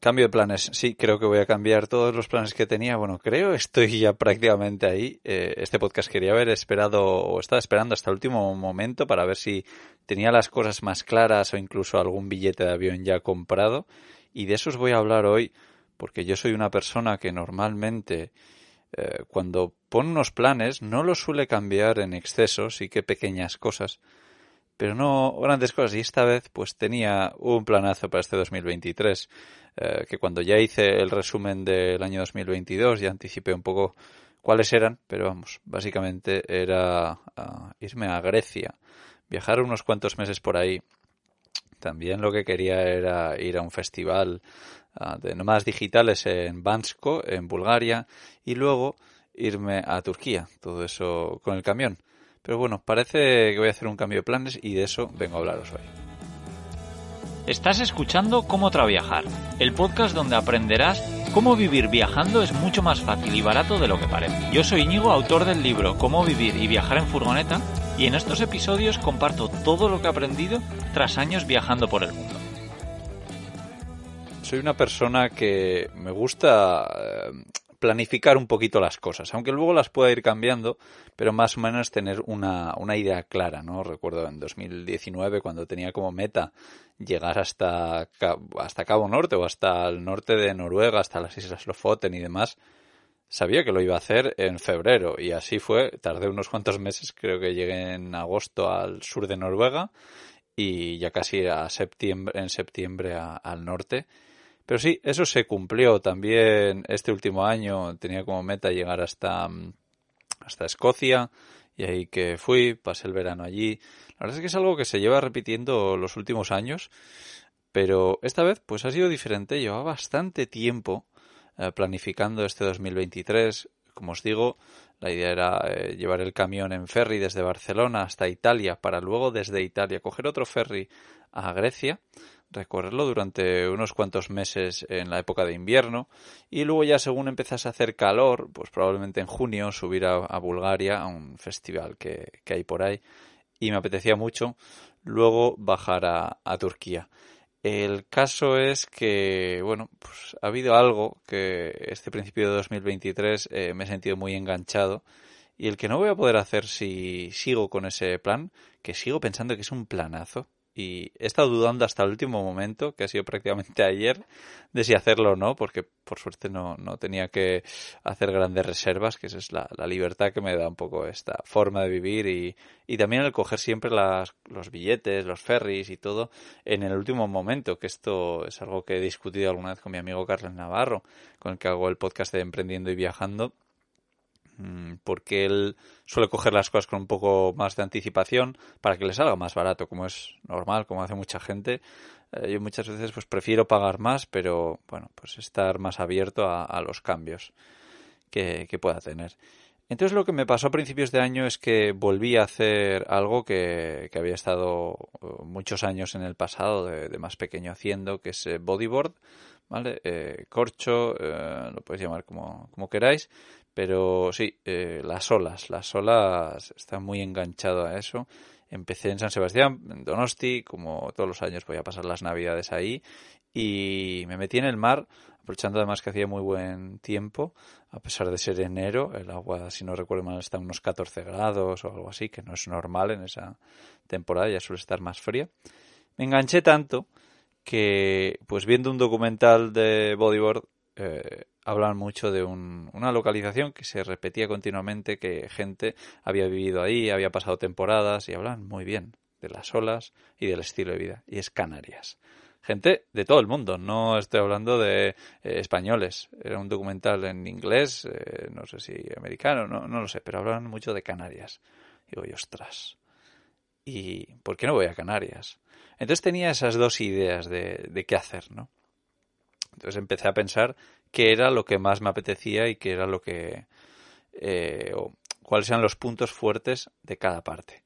Cambio de planes. Sí, creo que voy a cambiar todos los planes que tenía. Bueno, creo estoy ya prácticamente ahí. Eh, este podcast quería haber esperado o estaba esperando hasta el último momento para ver si tenía las cosas más claras o incluso algún billete de avión ya comprado. Y de eso os voy a hablar hoy porque yo soy una persona que normalmente eh, cuando pone unos planes no los suele cambiar en exceso, sí que pequeñas cosas pero no grandes cosas. Y esta vez pues tenía un planazo para este 2023, eh, que cuando ya hice el resumen del año 2022 ya anticipé un poco cuáles eran, pero vamos, básicamente era ah, irme a Grecia, viajar unos cuantos meses por ahí. También lo que quería era ir a un festival ah, de nómadas digitales en Bansko, en Bulgaria, y luego irme a Turquía, todo eso con el camión. Pero bueno, parece que voy a hacer un cambio de planes y de eso vengo a hablaros hoy. Estás escuchando Cómo Traviajar, el podcast donde aprenderás cómo vivir viajando es mucho más fácil y barato de lo que parece. Yo soy Íñigo, autor del libro Cómo vivir y viajar en furgoneta, y en estos episodios comparto todo lo que he aprendido tras años viajando por el mundo. Soy una persona que me gusta eh, planificar un poquito las cosas, aunque luego las pueda ir cambiando, pero más o menos tener una, una idea clara, ¿no? Recuerdo en 2019 cuando tenía como meta llegar hasta, hasta Cabo Norte o hasta el norte de Noruega, hasta las Islas Lofoten y demás, sabía que lo iba a hacer en febrero y así fue, tardé unos cuantos meses, creo que llegué en agosto al sur de Noruega y ya casi a septiembre, en septiembre al norte pero sí, eso se cumplió también este último año. Tenía como meta llegar hasta, mm, hasta Escocia y ahí que fui, pasé el verano allí. La verdad es que es algo que se lleva repitiendo los últimos años, pero esta vez pues ha sido diferente. Llevaba bastante tiempo eh, planificando este 2023. Como os digo, la idea era eh, llevar el camión en ferry desde Barcelona hasta Italia para luego desde Italia coger otro ferry a Grecia recorrerlo durante unos cuantos meses en la época de invierno. Y luego ya según empezase a hacer calor, pues probablemente en junio subir a, Bulgaria a un festival que, hay por ahí. Y me apetecía mucho luego bajar a, Turquía. El caso es que, bueno, pues ha habido algo que este principio de 2023 eh, me he sentido muy enganchado. Y el que no voy a poder hacer si sigo con ese plan, que sigo pensando que es un planazo, y he estado dudando hasta el último momento, que ha sido prácticamente ayer, de si hacerlo o no, porque por suerte no, no tenía que hacer grandes reservas, que esa es la, libertad que me da un poco esta forma de vivir y, y también el coger siempre las, los billetes, los ferries y todo en el último momento, que esto es algo que he discutido alguna vez con mi amigo Carlos Navarro, con el que hago el podcast de Emprendiendo y Viajando porque él suele coger las cosas con un poco más de anticipación para que le salga más barato, como es normal, como hace mucha gente. Eh, yo muchas veces pues prefiero pagar más, pero bueno, pues estar más abierto a, los cambios que, pueda tener. Entonces lo que me pasó a principios de año es que volví a hacer algo que, había estado eh, muchos años en el pasado, de, más pequeño haciendo, que es eh, bodyboard, ¿vale? corcho, lo podéis llamar como, como queráis, pero sí, eh, las olas, las olas, está muy enganchado a eso. Empecé en San Sebastián, en Donosti, como todos los años voy a pasar las navidades ahí, y me metí en el mar, aprovechando además que hacía muy buen tiempo, a pesar de ser enero, el agua, si no recuerdo mal, está a unos 14 grados o algo así, que no es normal en esa temporada, ya suele estar más fría. Me enganché tanto que, pues viendo un documental de bodyboard, eh, hablan mucho de una localización que se repetía continuamente, que gente había vivido ahí, había pasado temporadas y hablan muy bien de las olas y del estilo de vida. Y es Canarias. Gente de todo el mundo, no estoy hablando de eh, españoles. Era un documental en inglés, eh, no sé si americano, no, no lo sé, pero hablan mucho de Canarias. Digo, y ostras. ¿Y por qué no voy a Canarias? Entonces tenía esas dos ideas de, qué hacer, ¿no? Entonces empecé a pensar qué era lo que más me apetecía y qué era lo que. Eh, o cuáles eran los puntos fuertes de cada parte.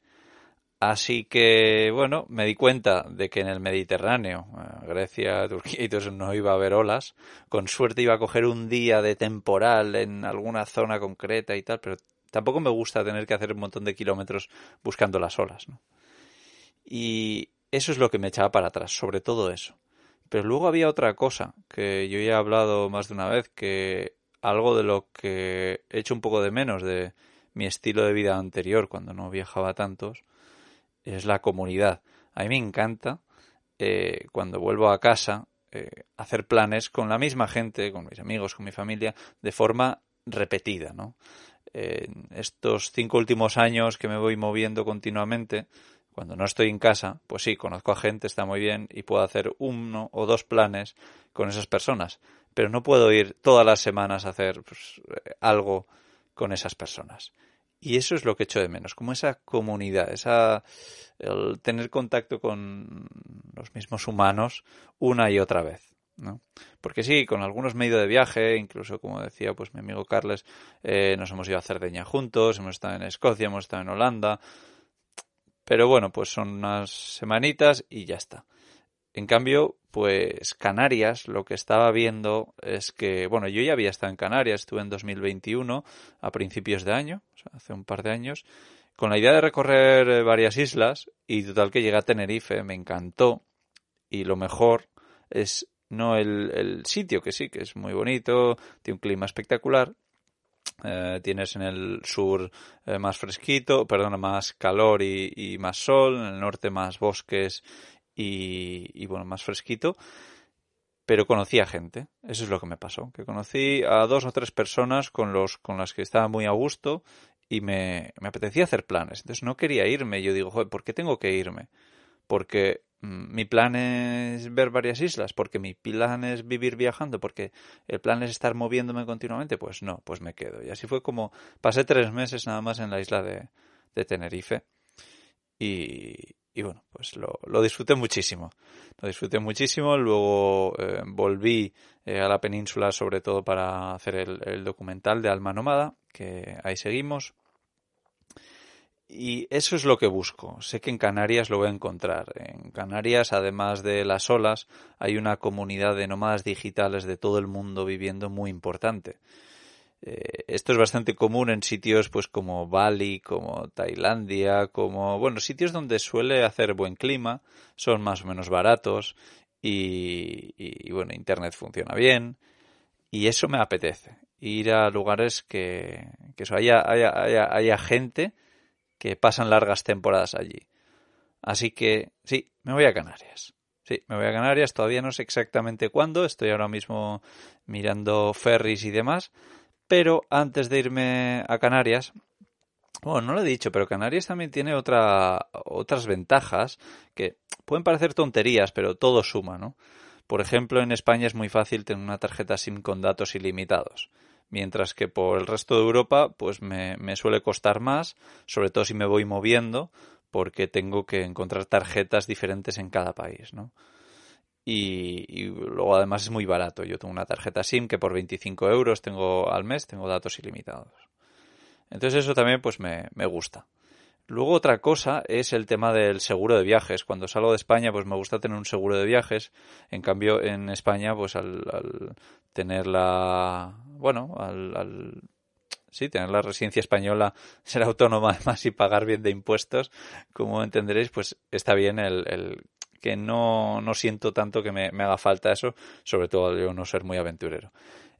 Así que, bueno, me di cuenta de que en el Mediterráneo, eh, Grecia, Turquía y todo no iba a haber olas. Con suerte iba a coger un día de temporal en alguna zona concreta y tal, pero tampoco me gusta tener que hacer un montón de kilómetros buscando las olas. ¿no? Y eso es lo que me echaba para atrás, sobre todo eso Pero luego había otra cosa que yo ya he hablado más de una vez, que algo de lo que he hecho un poco de menos de mi estilo de vida anterior, cuando no viajaba tantos, es la comunidad. A mí me encanta eh, cuando vuelvo a casa eh, hacer planes con la misma gente, con mis amigos, con mi familia, de forma repetida, ¿no? Estos cinco últimos años que me voy moviendo continuamente, cuando no estoy en casa, pues sí, conozco a gente, está muy bien y puedo hacer uno o dos planes con esas personas, pero no puedo ir todas las semanas a hacer pues, algo con esas personas. Y eso es lo que echo de menos, como esa comunidad, esa el tener contacto con los mismos humanos una y otra vez. ¿no? Porque sí, con algunos medio de viaje, incluso como decía pues mi amigo Carles, eh, nos hemos ido a Cerdeña juntos, hemos estado en Escocia, hemos estado en Holanda, pero bueno, pues son unas semanitas y ya está. En cambio, pues Canarias, lo que estaba viendo es que, bueno, yo ya había estado en Canarias, estuve en 2021, a principios de año, o sea, hace un par de años, con la idea de recorrer eh, varias islas y total que llegué a Tenerife, me encantó y lo mejor es no el, sitio, que sí, que es muy bonito, tiene un clima espectacular, eh, tienes en el sur eh, más fresquito, perdona, más calor y, más sol, en el norte más bosques y, bueno, más fresquito. Pero conocí a gente, eso es lo que me pasó, que conocí a dos o tres personas con, los, con las que estaba muy a gusto y me, me apetecía hacer planes. Entonces no quería irme. Yo digo, joder, ¿por qué tengo que irme? Porque mi plan es ver varias islas, porque mi plan es vivir viajando, porque el plan es estar moviéndome continuamente, pues no, pues me quedo. Y así fue como pasé tres meses nada más en la isla de, Tenerife y, bueno, pues lo, disfruté muchísimo. Lo disfruté muchísimo, luego eh, volví eh, a la península sobre todo para hacer el, el documental de Alma Nómada, que ahí seguimos. Y eso es lo que busco. Sé que en Canarias lo voy a encontrar. En Canarias, además de las olas, hay una comunidad de nómadas digitales de todo el mundo viviendo muy importante. Eh, esto es bastante común en sitios pues como Bali, como Tailandia, como bueno, sitios donde suele hacer buen clima, son más o menos baratos y, bueno, internet funciona bien y eso me apetece. Ir a lugares que, que haya, haya, haya gente que pasan largas temporadas allí. Así que sí, me voy a Canarias. Sí, me voy a Canarias, todavía no sé exactamente cuándo, estoy ahora mismo mirando ferries y demás, pero antes de irme a Canarias, bueno, no lo he dicho, pero Canarias también tiene otra, otras ventajas que pueden parecer tonterías, pero todo suma, ¿no? Por ejemplo, en España es muy fácil tener una tarjeta SIM con datos ilimitados mientras que por el resto de Europa pues me, suele costar más, sobre todo si me voy moviendo, porque tengo que encontrar tarjetas diferentes en cada país, ¿no? Y, luego además es muy barato. Yo tengo una tarjeta SIM que por 25 euros tengo al mes, tengo datos ilimitados. Entonces eso también pues me, me gusta. Luego otra cosa es el tema del seguro de viajes. Cuando salgo de España, pues me gusta tener un seguro de viajes. En cambio, en España, pues al, tener la, bueno, al, sí, tener la residencia española, ser autónoma además y pagar bien de impuestos, como entenderéis, pues está bien el, el que no, no siento tanto que me, me haga falta eso, sobre todo yo no ser muy aventurero.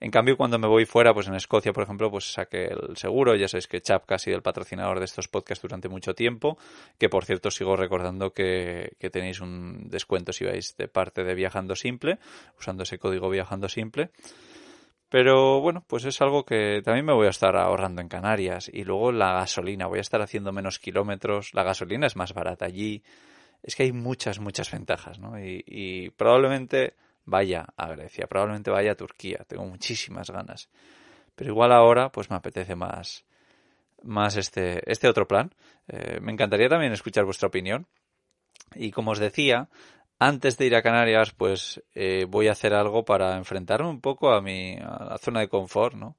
En cambio, cuando me voy fuera, pues en Escocia, por ejemplo, pues saqué el seguro. Ya sabéis que Chap ha sido el patrocinador de estos podcasts durante mucho tiempo. Que por cierto, sigo recordando que, tenéis un descuento si vais de parte de Viajando Simple, usando ese código Viajando Simple. Pero bueno, pues es algo que también me voy a estar ahorrando en Canarias. Y luego la gasolina, voy a estar haciendo menos kilómetros. La gasolina es más barata allí. Es que hay muchas, muchas ventajas, ¿no? y probablemente vaya a Grecia, probablemente vaya a Turquía, tengo muchísimas ganas. Pero igual ahora pues me apetece más, más este, este otro plan. Eh, me encantaría también escuchar vuestra opinión. Y como os decía, antes de ir a Canarias, pues eh, voy a hacer algo para enfrentarme un poco a mi a la zona de confort, ¿no?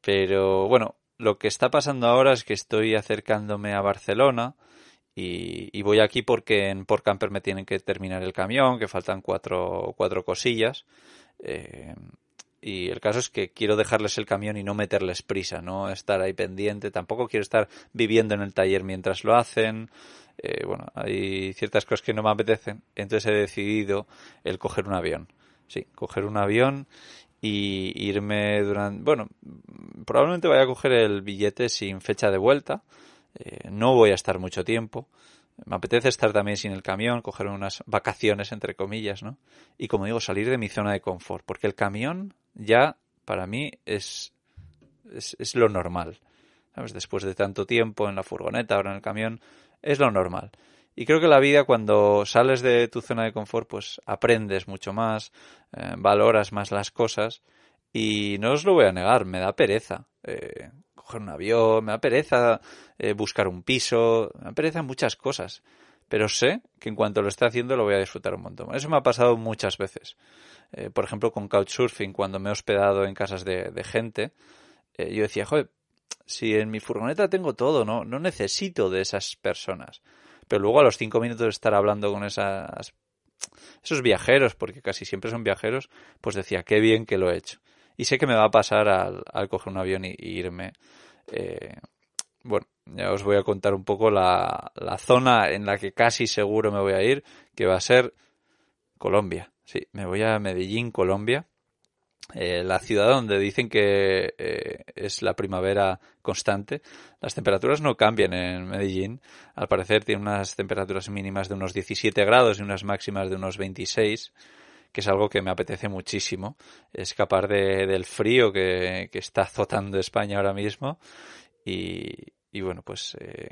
Pero bueno, lo que está pasando ahora es que estoy acercándome a Barcelona y, voy aquí porque en Por Camper me tienen que terminar el camión, que faltan cuatro, cuatro cosillas. Eh, y el caso es que quiero dejarles el camión y no meterles prisa, no estar ahí pendiente, tampoco quiero estar viviendo en el taller mientras lo hacen. Eh, bueno, hay ciertas cosas que no me apetecen, entonces he decidido el coger un avión. Sí, coger un avión y irme durante... Bueno, probablemente vaya a coger el billete sin fecha de vuelta. Eh, no voy a estar mucho tiempo. Me apetece estar también sin el camión, coger unas vacaciones, entre comillas, ¿no? Y como digo, salir de mi zona de confort, porque el camión ya para mí es, es, lo normal. ¿Sabes? Después de tanto tiempo en la furgoneta, ahora en el camión, es lo normal. Y creo que la vida cuando sales de tu zona de confort, pues aprendes mucho más, eh, valoras más las cosas y no os lo voy a negar, me da pereza eh, un avión, me da pereza eh, buscar un piso, me da pereza muchas cosas. Pero sé que en cuanto lo esté haciendo lo voy a disfrutar un montón. Eso me ha pasado muchas veces. por ejemplo, con Couchsurfing, cuando me he hospedado en casas de, gente, yo decía, joder, si en mi furgoneta tengo todo, no, no necesito de esas personas. Pero luego a los cinco minutos de estar hablando con esas, esos viajeros, porque casi siempre son viajeros, pues decía, qué bien que lo he hecho. Y sé que me va a pasar al, coger un avión y, irme. Eh, bueno, ya os voy a contar un poco la, la zona en la que casi seguro me voy a ir, que va a ser Colombia. Sí, me voy a Medellín, Colombia. Eh, la ciudad donde dicen que eh, es la primavera constante. Las temperaturas no cambian en Medellín. Al parecer tiene unas temperaturas mínimas de unos 17 grados y unas máximas de unos 26 que es algo que me apetece muchísimo, escapar de, del frío que, que, está azotando España ahora mismo y, y bueno, pues eh,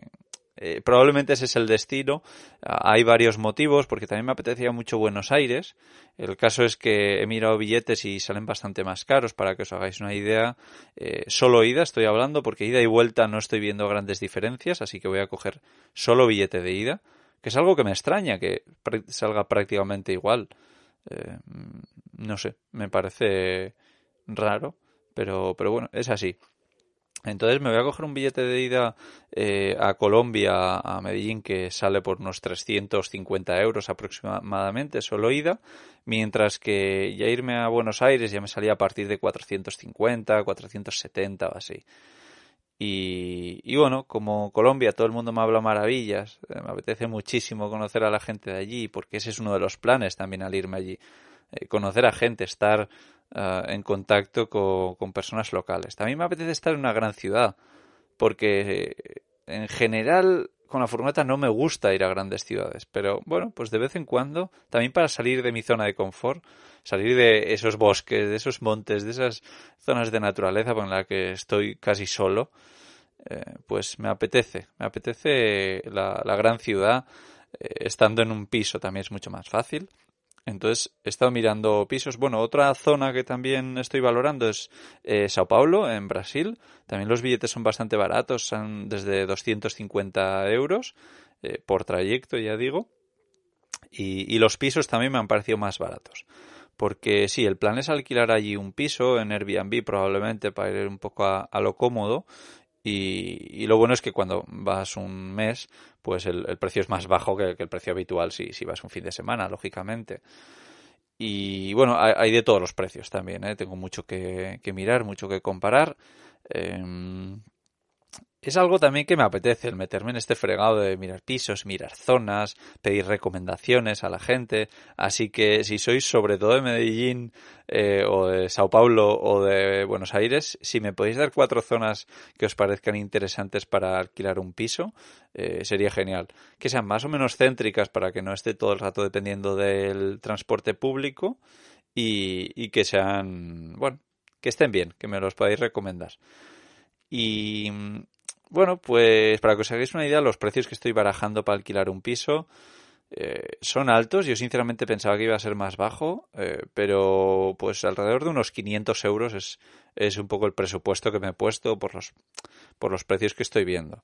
eh, probablemente ese es el destino. Ah, hay varios motivos, porque también me apetecía mucho Buenos Aires. El caso es que he mirado billetes y salen bastante más caros, para que os hagáis una idea. Eh, solo ida estoy hablando, porque ida y vuelta no estoy viendo grandes diferencias, así que voy a coger solo billete de ida, que es algo que me extraña, que salga prácticamente igual. Eh, no sé, me parece raro, pero, pero bueno, es así. Entonces me voy a coger un billete de ida eh, a Colombia, a Medellín, que sale por unos 350 euros aproximadamente, solo ida, mientras que ya irme a Buenos Aires ya me salía a partir de 450, 470 o así. Y, y bueno, como Colombia todo el mundo me habla maravillas, eh, me apetece muchísimo conocer a la gente de allí, porque ese es uno de los planes también al irme allí. Eh, conocer a gente, estar eh, en contacto con, personas locales. También me apetece estar en una gran ciudad, porque eh, en general con la furgoneta no me gusta ir a grandes ciudades, pero bueno, pues de vez en cuando, también para salir de mi zona de confort, salir de esos bosques, de esos montes, de esas zonas de naturaleza con la que estoy casi solo, eh, pues me apetece, me apetece la, la gran ciudad, estando en un piso también es mucho más fácil entonces he estado mirando pisos. Bueno, otra zona que también estoy valorando es eh, Sao Paulo, en Brasil. También los billetes son bastante baratos, son desde 250 euros eh, por trayecto, ya digo. Y, los pisos también me han parecido más baratos. Porque sí, el plan es alquilar allí un piso en Airbnb probablemente para ir un poco a lo cómodo y, lo bueno es que cuando vas un mes, pues el, precio es más bajo que, el precio habitual si, si, vas un fin de semana, lógicamente. Y bueno, hay, de todos los precios también, ¿eh? tengo mucho que, mirar, mucho que comparar. Em, es algo también que me apetece, el meterme en este fregado de mirar pisos, mirar zonas, pedir recomendaciones a la gente. Así que si sois sobre todo de Medellín eh, o de Sao Paulo o de Buenos Aires, si me podéis dar cuatro zonas que os parezcan interesantes para alquilar un piso, eh, sería genial. Que sean más o menos céntricas para que no esté todo el rato dependiendo del transporte público y, y que sean, bueno, que estén bien, que me los podáis recomendar. Y bueno, pues para que os hagáis una idea, los precios que estoy barajando para alquilar un piso eh, son altos. Yo sinceramente pensaba que iba a ser más bajo, eh, pero pues alrededor de unos 500 euros es, es un poco el presupuesto que me he puesto por los, por los precios que estoy viendo.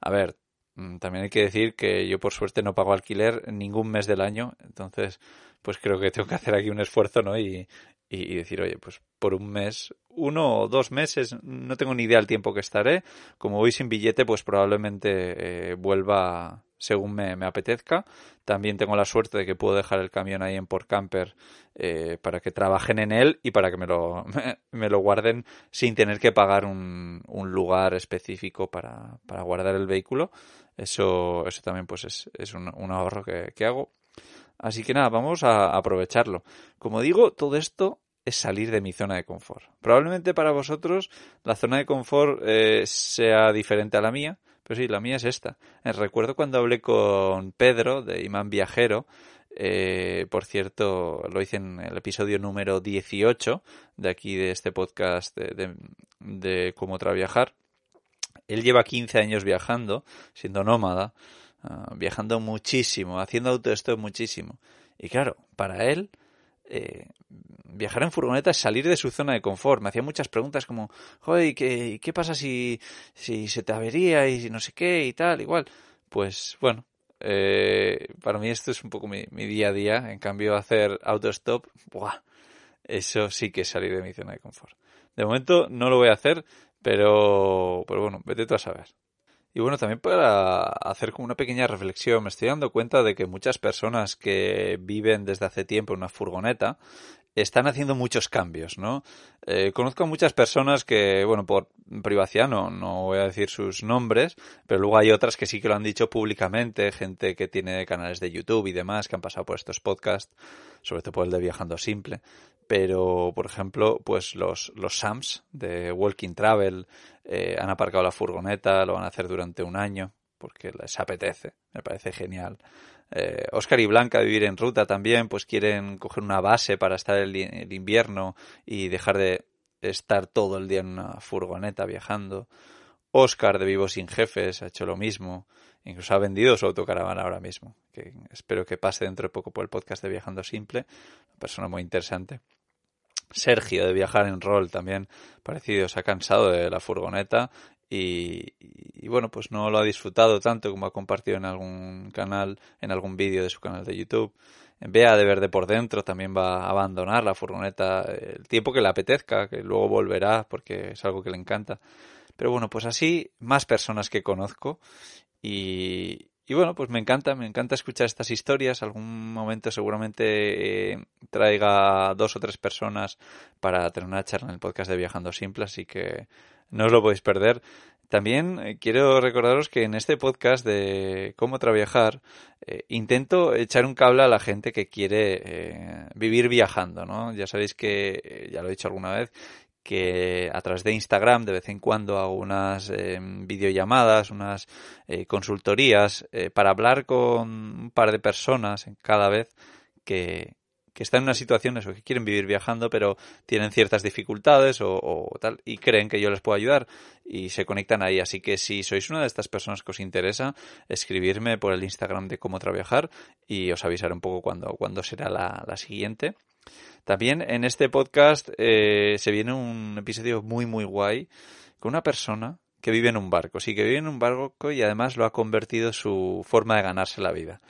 A ver, mm, también hay que decir que yo por suerte no pago alquiler ningún mes del año, entonces pues creo que tengo que hacer aquí un esfuerzo, ¿no? Y, y, decir, oye, pues por un mes, uno o dos meses, no tengo ni idea del tiempo que estaré. Como voy sin billete, pues probablemente eh, vuelva según me, apetezca. También tengo la suerte de que puedo dejar el camión ahí en Port Camper eh, para que trabajen en él y para que me lo, me, lo guarden sin tener que pagar un, un lugar específico para, para, guardar el vehículo. Eso, eso también pues es, es un, un ahorro que, que hago. Así que nada, vamos a aprovecharlo. Como digo, todo esto es salir de mi zona de confort. Probablemente para vosotros la zona de confort eh, sea diferente a la mía, pero sí, la mía es esta. Eh, recuerdo cuando hablé con Pedro de Imán Viajero, eh, por cierto, lo hice en el episodio número 18 de aquí de este podcast de, de, cómo traviajar. Él lleva 15 años viajando, siendo nómada, ah, viajando muchísimo, haciendo autostop muchísimo. Y claro, para él, eh, viajar en furgoneta es salir de su zona de confort. Me hacía muchas preguntas como, joder, ¿qué, qué pasa si, si se te avería y no sé qué y tal, igual? Pues bueno, eh, para mí esto es un poco mi, día a día. En cambio, hacer autostop, ¡buah! eso sí que es salir de mi zona de confort. De momento no lo voy a hacer, pero, pero bueno, vete tú a saber. Y bueno, también para hacer como una pequeña reflexión, me estoy dando cuenta de que muchas personas que viven desde hace tiempo en una furgoneta están haciendo muchos cambios, ¿no? Eh, conozco a muchas personas que, bueno, por privacidad no, no voy a decir sus nombres, pero luego hay otras que sí que lo han dicho públicamente, gente que tiene canales de YouTube y demás, que han pasado por estos podcasts, sobre todo por el de Viajando Simple. Pero, por ejemplo, pues los, los SAMs de Walking Travel eh, han aparcado la furgoneta, lo van a hacer durante un año, porque les apetece, me parece genial. Oscar eh, y Blanca vivir en ruta también, pues quieren coger una base para estar el, el, invierno y dejar de estar todo el día en una furgoneta viajando. Oscar de Vivo sin Jefes ha hecho lo mismo. Incluso ha vendido su autocaravana ahora mismo. Que espero que pase dentro de poco por el podcast de Viajando Simple. Una persona muy interesante. Sergio de Viajar en Rol también parecido. Se ha cansado de la furgoneta y, bueno, pues no lo ha disfrutado tanto como ha compartido en algún canal, en algún vídeo de su canal de YouTube. Vea de verde por dentro, también va a abandonar la furgoneta el tiempo que le apetezca, que luego volverá porque es algo que le encanta. Pero bueno, pues así más personas que conozco y, y bueno, pues me encanta, me encanta escuchar estas historias. Algún momento seguramente eh, traiga dos o tres personas para tener una charla en el podcast de Viajando Simple, así que no os lo podéis perder. También eh, quiero recordaros que en este podcast de cómo trabajar eh, intento echar un cable a la gente que quiere eh, vivir viajando, ¿no? Ya sabéis que, ya lo he dicho alguna vez, que a través de Instagram de vez en cuando hago unas videollamadas, unas consultorías para hablar con un par de personas cada vez que, que están en unas situaciones o que quieren vivir viajando, pero tienen ciertas dificultades o, tal, y creen que yo les puedo ayudar y se conectan ahí. Así que si sois una de estas personas que os interesa, escribirme por el Instagram de cómo trabajar y os avisaré un poco cuando, cuando será la, siguiente. También en este podcast eh, se viene un episodio muy, muy guay con una persona que vive en un barco. Sí, que vive en un barco y además lo ha convertido su forma de ganarse la vida.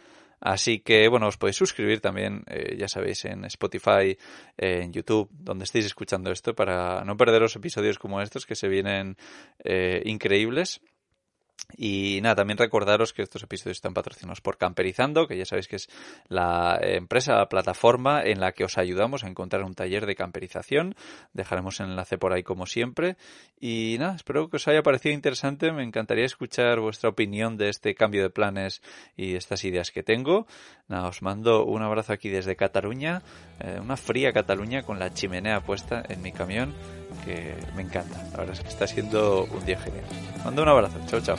Así que, bueno, os podéis suscribir también, eh, ya sabéis, en Spotify, en YouTube, donde estéis escuchando esto, para no perderos episodios como estos que se vienen eh, increíbles. Y nada, también recordaros que estos episodios están patrocinados por Camperizando, que ya sabéis que es la empresa, la plataforma en la que os ayudamos a encontrar un taller de camperización. Dejaremos el enlace por ahí como siempre. Y nada, espero que os haya parecido interesante. Me encantaría escuchar vuestra opinión de este cambio de planes y estas ideas que tengo. Nada, os mando un abrazo aquí desde Cataluña, eh, una fría Cataluña con la chimenea puesta en mi camión que me encanta. La verdad es que está siendo un día genial. Mando un abrazo. Chao, chao.